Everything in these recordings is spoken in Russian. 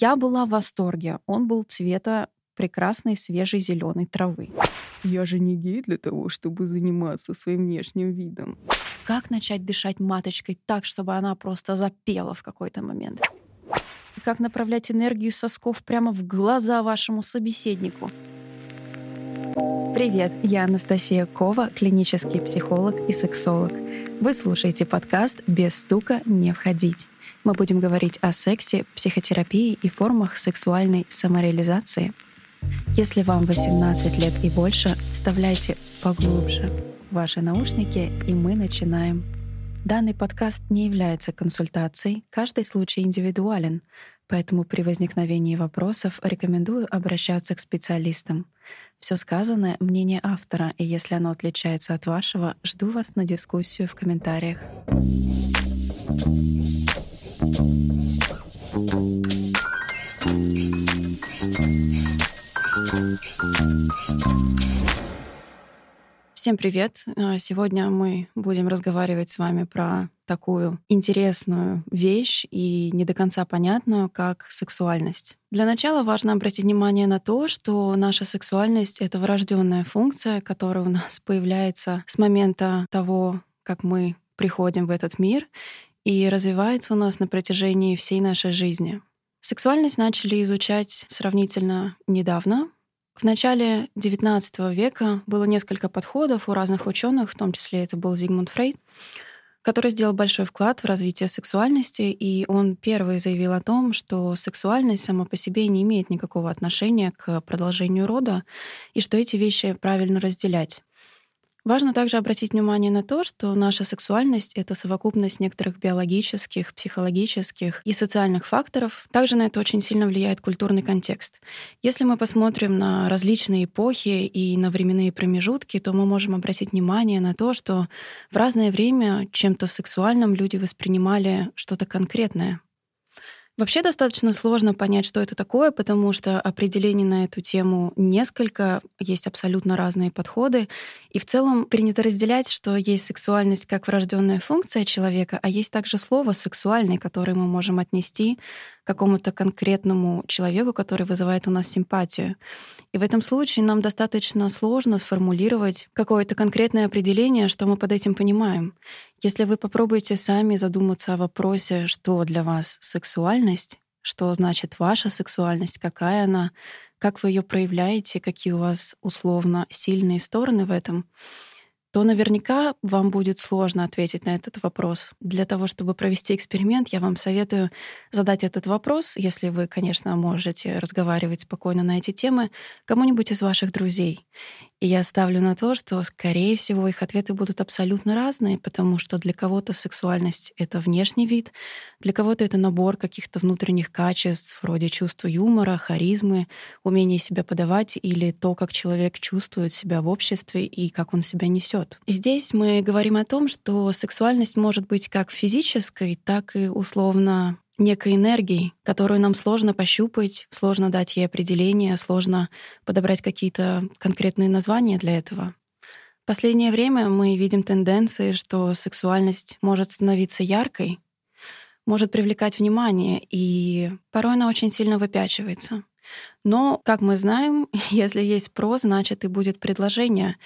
Я была в восторге. Он был цвета прекрасной свежей зеленой травы. Я же не гей для того, чтобы заниматься своим внешним видом. Как начать дышать маточкой так, чтобы она просто запела в какой-то момент? Как направлять энергию сосков прямо в глаза вашему собеседнику? Привет, я Анастасия Кова, клинический психолог и сексолог. Вы слушаете подкаст «Без стука не входить». Мы будем говорить о сексе, психотерапии и формах сексуальной самореализации. Если вам 18 лет и больше, вставляйте поглубже ваши наушники, и мы начинаем. Данный подкаст не является консультацией, каждый случай индивидуален, поэтому при возникновении вопросов рекомендую обращаться к специалистам. Все сказанное — мнение автора, и если оно отличается от вашего, жду вас на дискуссию в комментариях. Всем привет! А, сегодня мы будем разговаривать с вами про такую интересную вещь и не до конца понятную, как сексуальность. Для начала важно обратить внимание на то, что наша сексуальность — это врожденная функция, которая у нас появляется с момента того, как мы приходим в этот мир, и развивается у нас на протяжении всей нашей жизни. Сексуальность начали изучать сравнительно недавно, в начале XIX века было несколько подходов у разных ученых, в том числе это был Зигмунд Фрейд, который сделал большой вклад в развитие сексуальности, и он первый заявил о том, что сексуальность сама по себе не имеет никакого отношения к продолжению рода, и что эти вещи правильно разделять. Важно также обратить внимание на то, что наша сексуальность — это совокупность некоторых биологических, психологических и социальных факторов. Также на это очень сильно влияет культурный контекст. Если мы посмотрим на различные эпохи и на временные промежутки, то мы можем обратить внимание на то, что в разное время чем-то сексуальным люди воспринимали что-то конкретное. Вообще достаточно сложно понять, что это такое, потому что определений на эту тему несколько, есть абсолютно разные подходы. И в целом принято разделять, что есть сексуальность как врожденная функция человека, а есть также слово «сексуальный», которое мы можем отнести какому-то конкретному человеку, который вызывает у нас симпатию. И в этом случае нам достаточно сложно сформулировать какое-то конкретное определение, что мы под этим понимаем. Если вы попробуете сами задуматься о вопросе, что для вас сексуальность, что значит ваша сексуальность, какая она, как вы ее проявляете, какие у вас условно сильные стороны в этом, то наверняка вам будет сложно ответить на этот вопрос. Для того, чтобы провести эксперимент, я вам советую задать этот вопрос, если вы, конечно, можете разговаривать спокойно на эти темы, кому-нибудь из ваших друзей. И я ставлю на то, что, скорее всего, их ответы будут абсолютно разные, потому что для кого-то сексуальность — это внешний вид, для кого-то это набор каких-то внутренних качеств, вроде чувства юмора, харизмы, умения себя подавать или то, как человек чувствует себя в обществе и как он себя несет. И здесь мы говорим о том, что сексуальность может быть как физической, так и условно некой энергией, которую нам сложно пощупать, сложно дать ей определение, сложно подобрать какие-то конкретные названия для этого. В последнее время мы видим тенденции, что сексуальность может становиться яркой, может привлекать внимание, и порой она очень сильно выпячивается. Но, как мы знаем, если есть про, значит и будет предложение.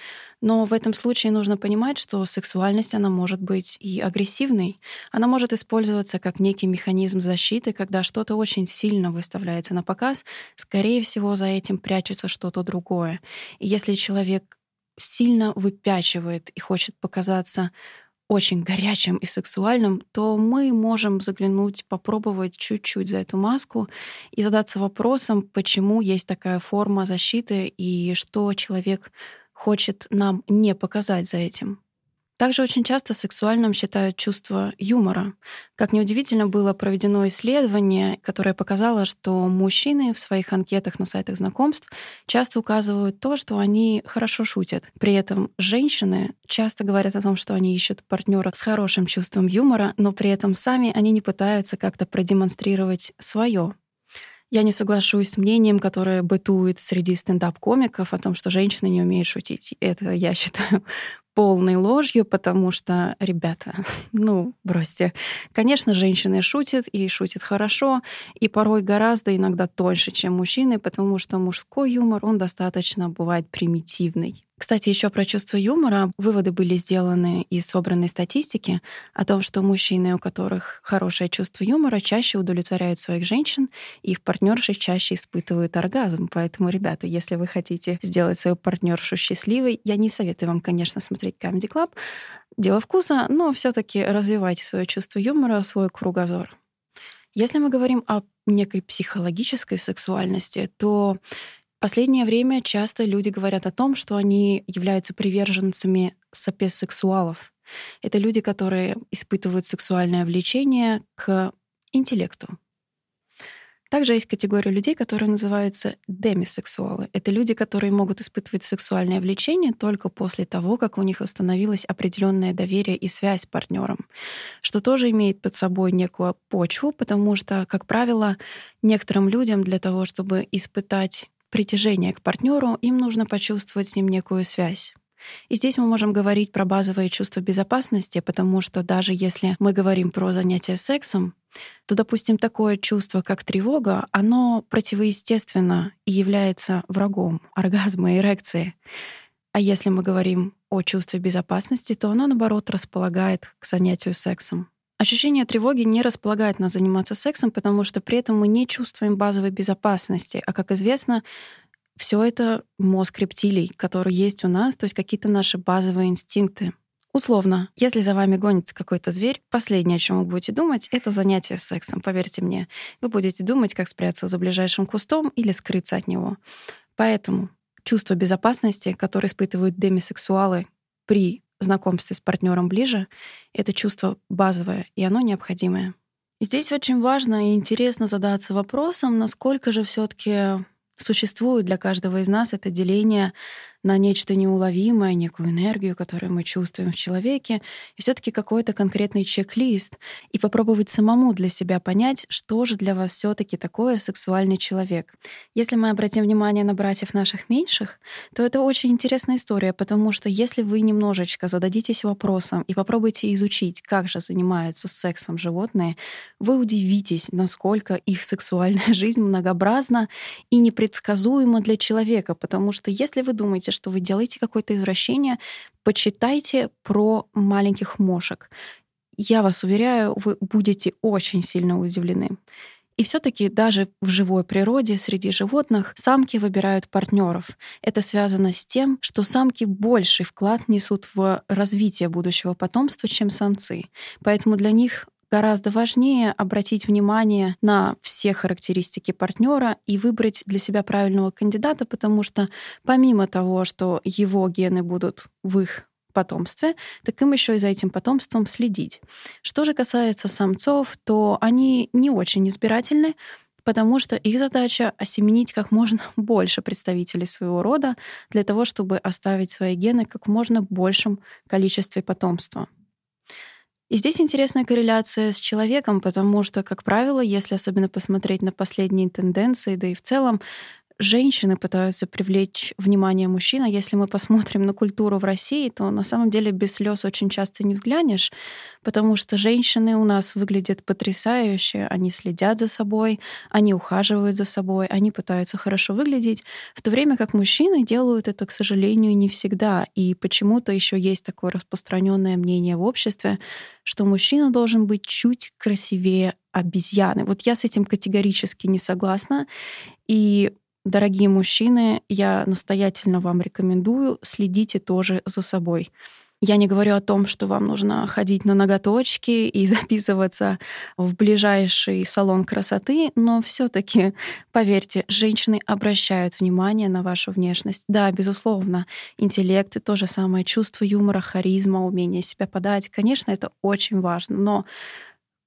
Но в этом случае нужно понимать, что сексуальность, она может быть и агрессивной. Она может использоваться как некий механизм защиты, когда что-то очень сильно выставляется на показ. Скорее всего, за этим прячется что-то другое. И если человек сильно выпячивает и хочет показаться очень горячим и сексуальным, то мы можем заглянуть, попробовать чуть-чуть за эту маску и задаться вопросом, почему есть такая форма защиты и что человек хочет нам не показать за этим. Также очень часто сексуальным считают чувство юмора. Как неудивительно, было проведено исследование, которое показало, что мужчины в своих анкетах на сайтах знакомств часто указывают то, что они хорошо шутят. При этом женщины часто говорят о том, что они ищут партнера с хорошим чувством юмора, но при этом сами они не пытаются как-то продемонстрировать свое. Я не соглашусь с мнением, которое бытует среди стендап-комиков о том, что женщины не умеют шутить. Это, я считаю, полной ложью, потому что, ребята, ну, бросьте. Конечно, женщины шутят, и шутят хорошо, и порой гораздо иногда тоньше, чем мужчины, потому что мужской юмор, он достаточно бывает примитивный. Кстати, еще про чувство юмора. Выводы были сделаны из собранной статистики о том, что мужчины, у которых хорошее чувство юмора, чаще удовлетворяют своих женщин, и их партнерши чаще испытывают оргазм. Поэтому, ребята, если вы хотите сделать свою партнершу счастливой, я не советую вам, конечно, смотреть Comedy Club. Дело вкуса, но все таки развивайте свое чувство юмора, свой кругозор. Если мы говорим о некой психологической сексуальности, то последнее время часто люди говорят о том, что они являются приверженцами сапиосексуалов. Это люди, которые испытывают сексуальное влечение к интеллекту. Также есть категория людей, которые называются демисексуалы. Это люди, которые могут испытывать сексуальное влечение только после того, как у них установилось определенное доверие и связь с партнером, что тоже имеет под собой некую почву, потому что, как правило, некоторым людям для того, чтобы испытать притяжение к партнеру, им нужно почувствовать с ним некую связь. И здесь мы можем говорить про базовые чувства безопасности, потому что даже если мы говорим про занятие сексом, то, допустим, такое чувство, как тревога, оно противоестественно и является врагом оргазма и эрекции. А если мы говорим о чувстве безопасности, то оно, наоборот, располагает к занятию сексом. Ощущение тревоги не располагает нас заниматься сексом, потому что при этом мы не чувствуем базовой безопасности. А как известно, все это мозг рептилий, который есть у нас, то есть какие-то наши базовые инстинкты. Условно, если за вами гонится какой-то зверь, последнее, о чем вы будете думать, это занятие сексом, поверьте мне. Вы будете думать, как спрятаться за ближайшим кустом или скрыться от него. Поэтому чувство безопасности, которое испытывают демисексуалы при знакомстве с партнером ближе, это чувство базовое, и оно необходимое. здесь очень важно и интересно задаться вопросом, насколько же все таки существует для каждого из нас это деление на нечто неуловимое, некую энергию, которую мы чувствуем в человеке, и все таки какой-то конкретный чек-лист, и попробовать самому для себя понять, что же для вас все таки такое сексуальный человек. Если мы обратим внимание на братьев наших меньших, то это очень интересная история, потому что если вы немножечко зададитесь вопросом и попробуйте изучить, как же занимаются сексом животные, вы удивитесь, насколько их сексуальная жизнь многообразна и непредсказуема для человека, потому что если вы думаете, что вы делаете какое-то извращение, почитайте про маленьких мошек. Я вас уверяю, вы будете очень сильно удивлены. И все-таки даже в живой природе среди животных самки выбирают партнеров. Это связано с тем, что самки больший вклад несут в развитие будущего потомства, чем самцы. Поэтому для них гораздо важнее обратить внимание на все характеристики партнера и выбрать для себя правильного кандидата, потому что помимо того, что его гены будут в их потомстве, так им еще и за этим потомством следить. Что же касается самцов, то они не очень избирательны, потому что их задача — осеменить как можно больше представителей своего рода для того, чтобы оставить свои гены как можно большем количестве потомства. И здесь интересная корреляция с человеком, потому что, как правило, если особенно посмотреть на последние тенденции, да и в целом, женщины пытаются привлечь внимание мужчин. А если мы посмотрим на культуру в России, то на самом деле без слез очень часто не взглянешь, потому что женщины у нас выглядят потрясающе, они следят за собой, они ухаживают за собой, они пытаются хорошо выглядеть, в то время как мужчины делают это, к сожалению, не всегда. И почему-то еще есть такое распространенное мнение в обществе, что мужчина должен быть чуть красивее обезьяны. Вот я с этим категорически не согласна. И Дорогие мужчины, я настоятельно вам рекомендую, следите тоже за собой. Я не говорю о том, что вам нужно ходить на ноготочки и записываться в ближайший салон красоты, но все таки поверьте, женщины обращают внимание на вашу внешность. Да, безусловно, интеллект, то же самое чувство юмора, харизма, умение себя подать, конечно, это очень важно, но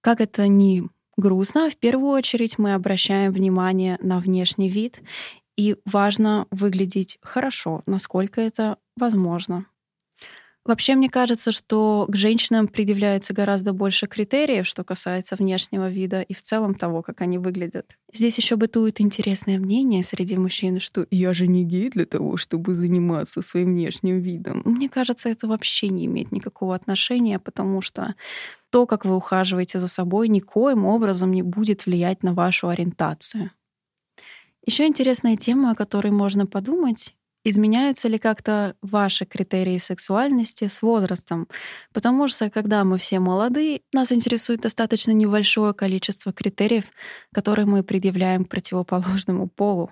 как это ни грустно, в первую очередь мы обращаем внимание на внешний вид, и важно выглядеть хорошо, насколько это возможно. Вообще, мне кажется, что к женщинам предъявляется гораздо больше критериев, что касается внешнего вида и в целом того, как они выглядят. Здесь еще бытует интересное мнение среди мужчин, что я же не гей для того, чтобы заниматься своим внешним видом. Мне кажется, это вообще не имеет никакого отношения, потому что то, как вы ухаживаете за собой, никоим образом не будет влиять на вашу ориентацию. Еще интересная тема, о которой можно подумать, Изменяются ли как-то ваши критерии сексуальности с возрастом? Потому что, когда мы все молоды, нас интересует достаточно небольшое количество критериев, которые мы предъявляем к противоположному полу.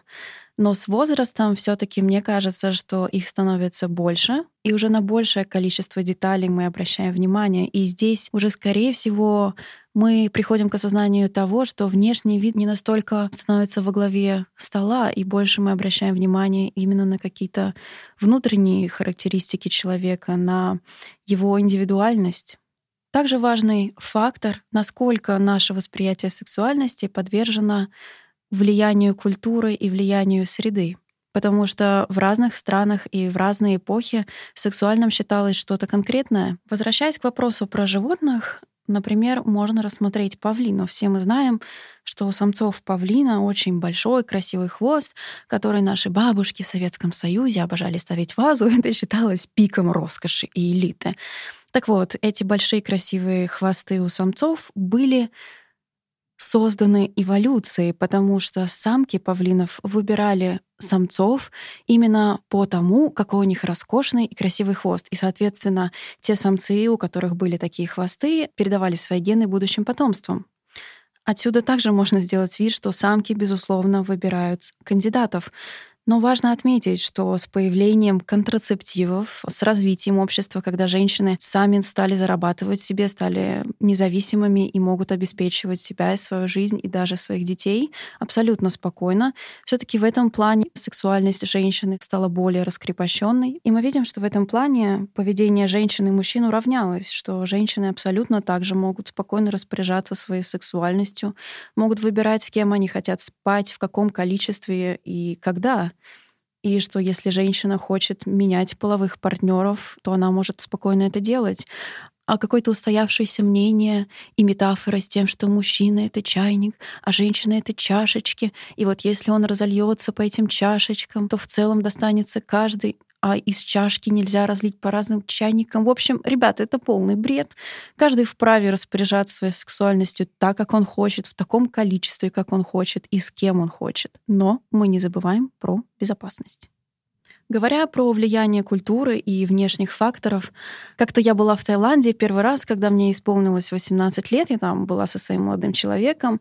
Но с возрастом все таки мне кажется, что их становится больше, и уже на большее количество деталей мы обращаем внимание. И здесь уже, скорее всего, мы приходим к осознанию того, что внешний вид не настолько становится во главе стола, и больше мы обращаем внимание именно на какие-то внутренние характеристики человека, на его индивидуальность. Также важный фактор, насколько наше восприятие сексуальности подвержено влиянию культуры и влиянию среды. Потому что в разных странах и в разные эпохи сексуальным считалось что-то конкретное. Возвращаясь к вопросу про животных, Например, можно рассмотреть павлинов. Все мы знаем, что у самцов павлина очень большой красивый хвост, который наши бабушки в Советском Союзе обожали ставить в вазу. Это считалось пиком роскоши и элиты. Так вот, эти большие красивые хвосты у самцов были созданы эволюцией, потому что самки павлинов выбирали самцов именно по тому, какой у них роскошный и красивый хвост. И, соответственно, те самцы, у которых были такие хвосты, передавали свои гены будущим потомствам. Отсюда также можно сделать вид, что самки, безусловно, выбирают кандидатов. Но важно отметить, что с появлением контрацептивов, с развитием общества, когда женщины сами стали зарабатывать себе, стали независимыми и могут обеспечивать себя и свою жизнь, и даже своих детей абсолютно спокойно, все таки в этом плане сексуальность женщины стала более раскрепощенной. И мы видим, что в этом плане поведение женщин и мужчин уравнялось, что женщины абсолютно также могут спокойно распоряжаться своей сексуальностью, могут выбирать, с кем они хотят спать, в каком количестве и когда. И что если женщина хочет менять половых партнеров, то она может спокойно это делать. А какое-то устоявшееся мнение и метафора с тем, что мужчина — это чайник, а женщина — это чашечки. И вот если он разольется по этим чашечкам, то в целом достанется каждый а из чашки нельзя разлить по разным чайникам. В общем, ребята, это полный бред. Каждый вправе распоряжаться своей сексуальностью так, как он хочет, в таком количестве, как он хочет и с кем он хочет. Но мы не забываем про безопасность. Говоря про влияние культуры и внешних факторов, как-то я была в Таиланде первый раз, когда мне исполнилось 18 лет, я там была со своим молодым человеком.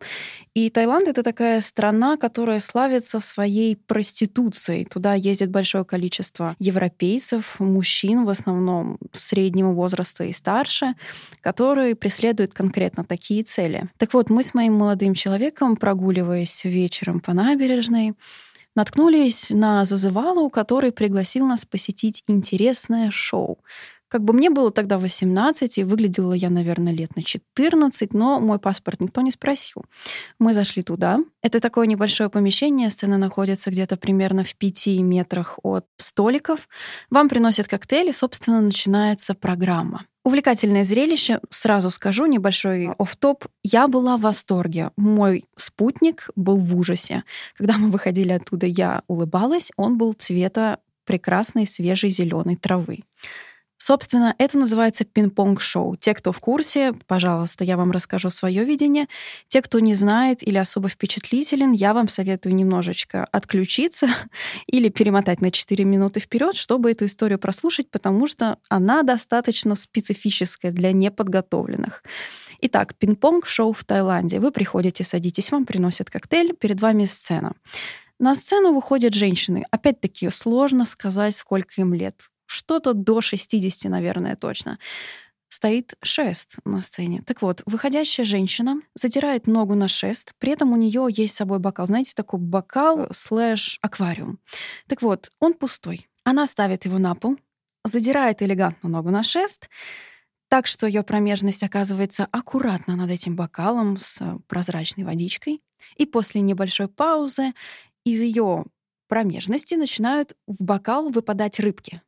И Таиланд — это такая страна, которая славится своей проституцией. Туда ездит большое количество европейцев, мужчин в основном среднего возраста и старше, которые преследуют конкретно такие цели. Так вот, мы с моим молодым человеком, прогуливаясь вечером по набережной, наткнулись на зазывалу, который пригласил нас посетить интересное шоу. Как бы мне было тогда 18, и выглядела я, наверное, лет на 14, но мой паспорт никто не спросил. Мы зашли туда. Это такое небольшое помещение, сцена находится где-то примерно в 5 метрах от столиков. Вам приносят коктейли, собственно, начинается программа. Увлекательное зрелище, сразу скажу, небольшой оф-топ. Я была в восторге. Мой спутник был в ужасе. Когда мы выходили оттуда, я улыбалась. Он был цвета прекрасной свежей зеленой травы. Собственно, это называется пинг-понг-шоу. Те, кто в курсе, пожалуйста, я вам расскажу свое видение. Те, кто не знает или особо впечатлителен, я вам советую немножечко отключиться или перемотать на 4 минуты вперед, чтобы эту историю прослушать, потому что она достаточно специфическая для неподготовленных. Итак, пинг-понг-шоу в Таиланде. Вы приходите, садитесь, вам приносят коктейль, перед вами сцена. На сцену выходят женщины. Опять-таки, сложно сказать, сколько им лет что-то до 60, наверное, точно стоит шест на сцене. Так вот, выходящая женщина задирает ногу на шест, при этом у нее есть с собой бокал. Знаете, такой бокал слэш аквариум. Так вот, он пустой. Она ставит его на пол, задирает элегантно ногу на шест, так что ее промежность оказывается аккуратно над этим бокалом с прозрачной водичкой. И после небольшой паузы из ее промежности начинают в бокал выпадать рыбки.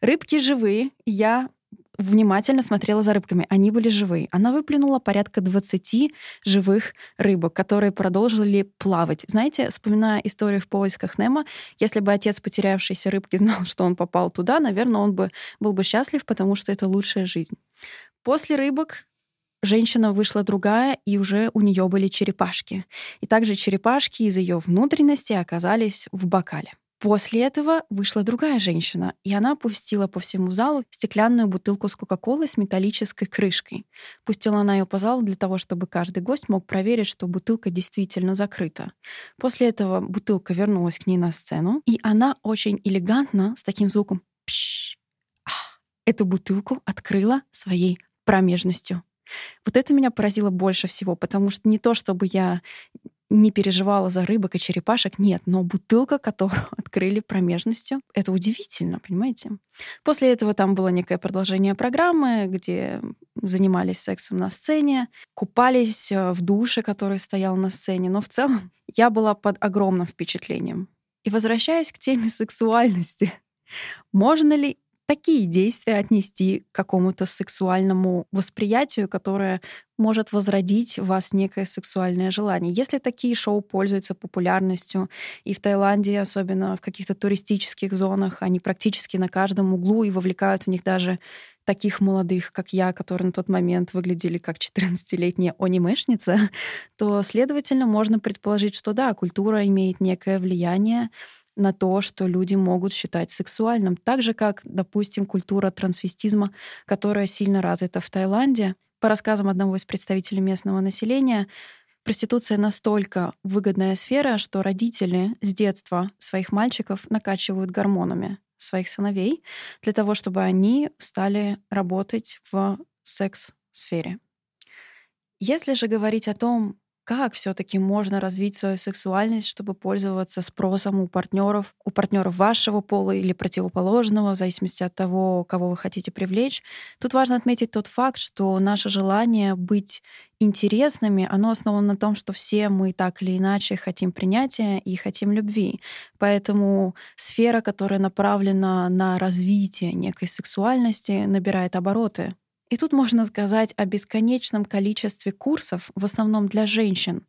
Рыбки живые. Я внимательно смотрела за рыбками. Они были живые. Она выплюнула порядка 20 живых рыбок, которые продолжили плавать. Знаете, вспоминая историю в поисках Немо, если бы отец потерявшейся рыбки знал, что он попал туда, наверное, он бы был бы счастлив, потому что это лучшая жизнь. После рыбок женщина вышла другая, и уже у нее были черепашки. И также черепашки из ее внутренности оказались в бокале. После этого вышла другая женщина, и она пустила по всему залу стеклянную бутылку с Кока-Колой с металлической крышкой. Пустила она ее по залу для того, чтобы каждый гость мог проверить, что бутылка действительно закрыта. После этого бутылка вернулась к ней на сцену, и она очень элегантно, с таким звуком «пш», эту бутылку открыла своей промежностью. Вот это меня поразило больше всего, потому что не то, чтобы я не переживала за рыбок и черепашек, нет, но бутылка, которую открыли промежностью, это удивительно, понимаете? После этого там было некое продолжение программы, где занимались сексом на сцене, купались э, в душе, который стоял на сцене, но в целом я была под огромным впечатлением. И возвращаясь к теме сексуальности, можно ли такие действия отнести к какому-то сексуальному восприятию, которое может возродить в вас некое сексуальное желание. Если такие шоу пользуются популярностью, и в Таиланде, особенно в каких-то туристических зонах, они практически на каждом углу и вовлекают в них даже таких молодых, как я, которые на тот момент выглядели как 14-летняя анимешница, то, следовательно, можно предположить, что да, культура имеет некое влияние на то, что люди могут считать сексуальным. Так же, как, допустим, культура трансвестизма, которая сильно развита в Таиланде. По рассказам одного из представителей местного населения, проституция настолько выгодная сфера, что родители с детства своих мальчиков накачивают гормонами своих сыновей для того, чтобы они стали работать в секс-сфере. Если же говорить о том, как все-таки можно развить свою сексуальность, чтобы пользоваться спросом у партнеров, у партнеров вашего пола или противоположного, в зависимости от того, кого вы хотите привлечь. Тут важно отметить тот факт, что наше желание быть интересными, оно основано на том, что все мы так или иначе хотим принятия и хотим любви. Поэтому сфера, которая направлена на развитие некой сексуальности, набирает обороты. И тут можно сказать о бесконечном количестве курсов, в основном для женщин,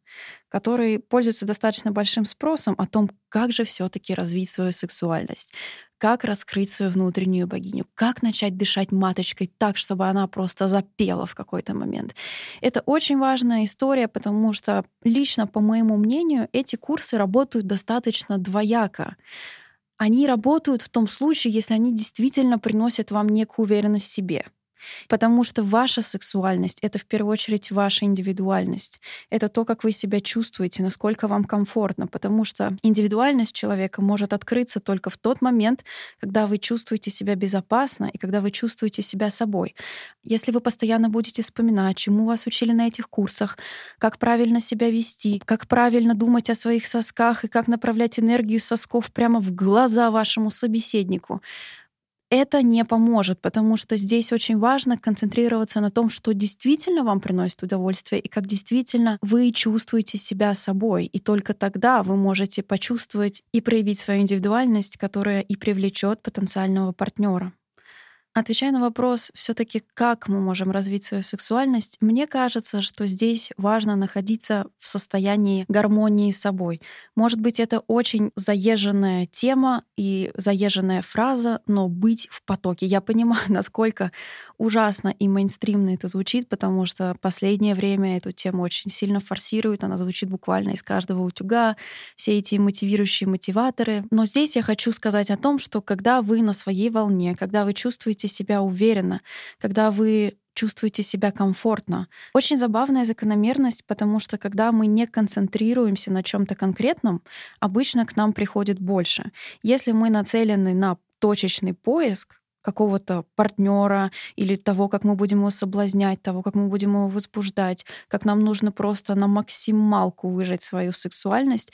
которые пользуются достаточно большим спросом о том, как же все таки развить свою сексуальность, как раскрыть свою внутреннюю богиню, как начать дышать маточкой так, чтобы она просто запела в какой-то момент. Это очень важная история, потому что лично, по моему мнению, эти курсы работают достаточно двояко. Они работают в том случае, если они действительно приносят вам некую уверенность в себе — Потому что ваша сексуальность — это в первую очередь ваша индивидуальность. Это то, как вы себя чувствуете, насколько вам комфортно. Потому что индивидуальность человека может открыться только в тот момент, когда вы чувствуете себя безопасно и когда вы чувствуете себя собой. Если вы постоянно будете вспоминать, чему вас учили на этих курсах, как правильно себя вести, как правильно думать о своих сосках и как направлять энергию сосков прямо в глаза вашему собеседнику, это не поможет, потому что здесь очень важно концентрироваться на том, что действительно вам приносит удовольствие и как действительно вы чувствуете себя собой. И только тогда вы можете почувствовать и проявить свою индивидуальность, которая и привлечет потенциального партнера. Отвечая на вопрос, все-таки как мы можем развить свою сексуальность, мне кажется, что здесь важно находиться в состоянии гармонии с собой. Может быть, это очень заезженная тема и заезженная фраза, но быть в потоке. Я понимаю, насколько ужасно и мейнстримно это звучит, потому что последнее время эту тему очень сильно форсируют, она звучит буквально из каждого утюга, все эти мотивирующие мотиваторы. Но здесь я хочу сказать о том, что когда вы на своей волне, когда вы чувствуете чувствуете себя уверенно, когда вы чувствуете себя комфортно. Очень забавная закономерность, потому что когда мы не концентрируемся на чем-то конкретном, обычно к нам приходит больше. Если мы нацелены на точечный поиск, какого-то партнера или того, как мы будем его соблазнять, того, как мы будем его возбуждать, как нам нужно просто на максималку выжать свою сексуальность,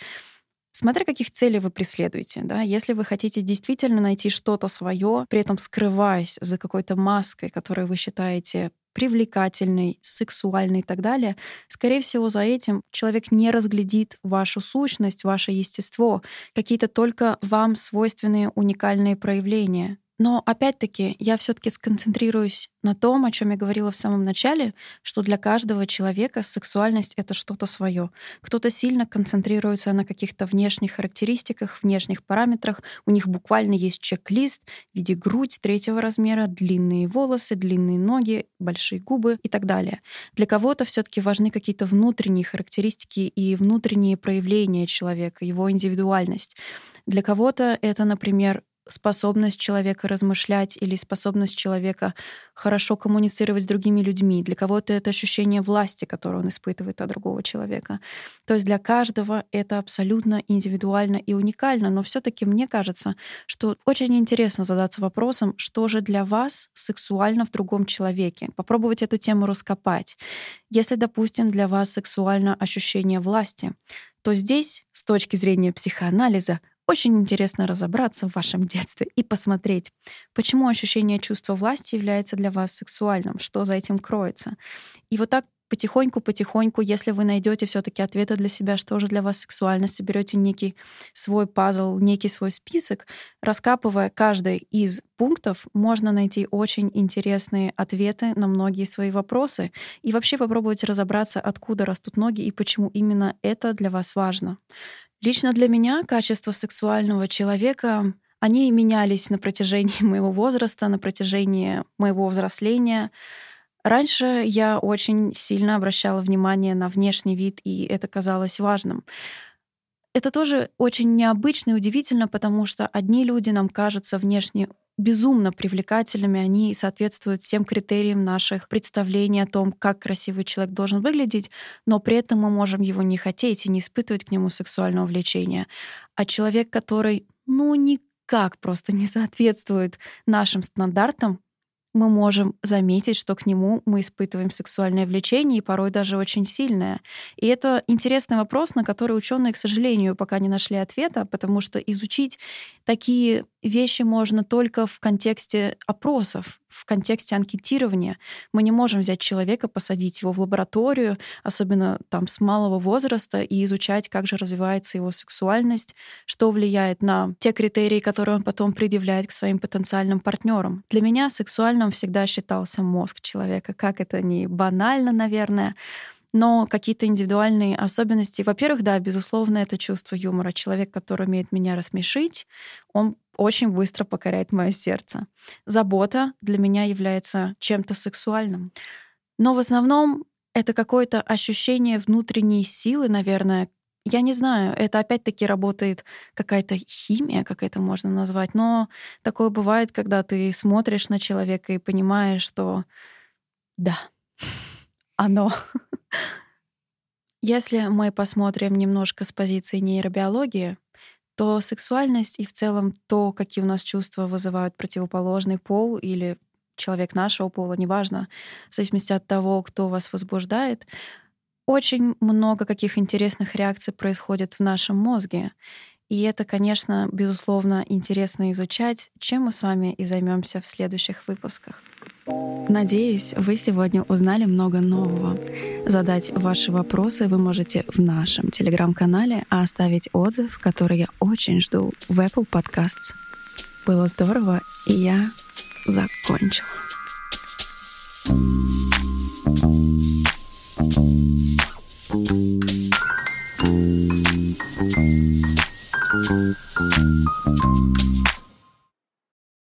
Смотря каких целей вы преследуете, да, если вы хотите действительно найти что-то свое, при этом скрываясь за какой-то маской, которую вы считаете привлекательной, сексуальной и так далее, скорее всего, за этим человек не разглядит вашу сущность, ваше естество, какие-то только вам свойственные уникальные проявления. Но опять-таки я все-таки сконцентрируюсь на том, о чем я говорила в самом начале, что для каждого человека сексуальность это что-то свое. Кто-то сильно концентрируется на каких-то внешних характеристиках, внешних параметрах. У них буквально есть чек-лист в виде грудь третьего размера, длинные волосы, длинные ноги, большие губы и так далее. Для кого-то все-таки важны какие-то внутренние характеристики и внутренние проявления человека, его индивидуальность. Для кого-то это, например, способность человека размышлять или способность человека хорошо коммуницировать с другими людьми. Для кого-то это ощущение власти, которое он испытывает от другого человека. То есть для каждого это абсолютно индивидуально и уникально, но все таки мне кажется, что очень интересно задаться вопросом, что же для вас сексуально в другом человеке. Попробовать эту тему раскопать. Если, допустим, для вас сексуально ощущение власти, то здесь, с точки зрения психоанализа, очень интересно разобраться в вашем детстве и посмотреть, почему ощущение чувства власти является для вас сексуальным, что за этим кроется. И вот так потихоньку-потихоньку, если вы найдете все-таки ответы для себя, что же для вас сексуальность, соберете некий свой пазл, некий свой список, раскапывая каждый из пунктов, можно найти очень интересные ответы на многие свои вопросы и вообще попробовать разобраться, откуда растут ноги и почему именно это для вас важно. Лично для меня качества сексуального человека, они менялись на протяжении моего возраста, на протяжении моего взросления. Раньше я очень сильно обращала внимание на внешний вид, и это казалось важным. Это тоже очень необычно и удивительно, потому что одни люди нам кажутся внешне безумно привлекательными, они соответствуют всем критериям наших представлений о том, как красивый человек должен выглядеть, но при этом мы можем его не хотеть и не испытывать к нему сексуального влечения. А человек, который, ну, никак просто не соответствует нашим стандартам, мы можем заметить, что к нему мы испытываем сексуальное влечение и порой даже очень сильное. И это интересный вопрос, на который ученые, к сожалению, пока не нашли ответа, потому что изучить такие вещи можно только в контексте опросов, в контексте анкетирования. Мы не можем взять человека, посадить его в лабораторию, особенно там с малого возраста, и изучать, как же развивается его сексуальность, что влияет на те критерии, которые он потом предъявляет к своим потенциальным партнерам. Для меня сексуальным всегда считался мозг человека, как это не банально, наверное, но какие-то индивидуальные особенности. Во-первых, да, безусловно, это чувство юмора. Человек, который умеет меня рассмешить, он очень быстро покоряет мое сердце. Забота для меня является чем-то сексуальным. Но в основном это какое-то ощущение внутренней силы, наверное. Я не знаю, это опять-таки работает какая-то химия, как это можно назвать, но такое бывает, когда ты смотришь на человека и понимаешь, что да, оно. Если мы посмотрим немножко с позиции нейробиологии, то сексуальность и в целом то, какие у нас чувства вызывают противоположный пол или человек нашего пола, неважно, в зависимости от того, кто вас возбуждает, очень много каких интересных реакций происходит в нашем мозге. И это, конечно, безусловно, интересно изучать, чем мы с вами и займемся в следующих выпусках. Надеюсь, вы сегодня узнали много нового. Задать ваши вопросы вы можете в нашем телеграм-канале, а оставить отзыв, который я очень жду, в Apple Podcasts. Было здорово, и я закончила.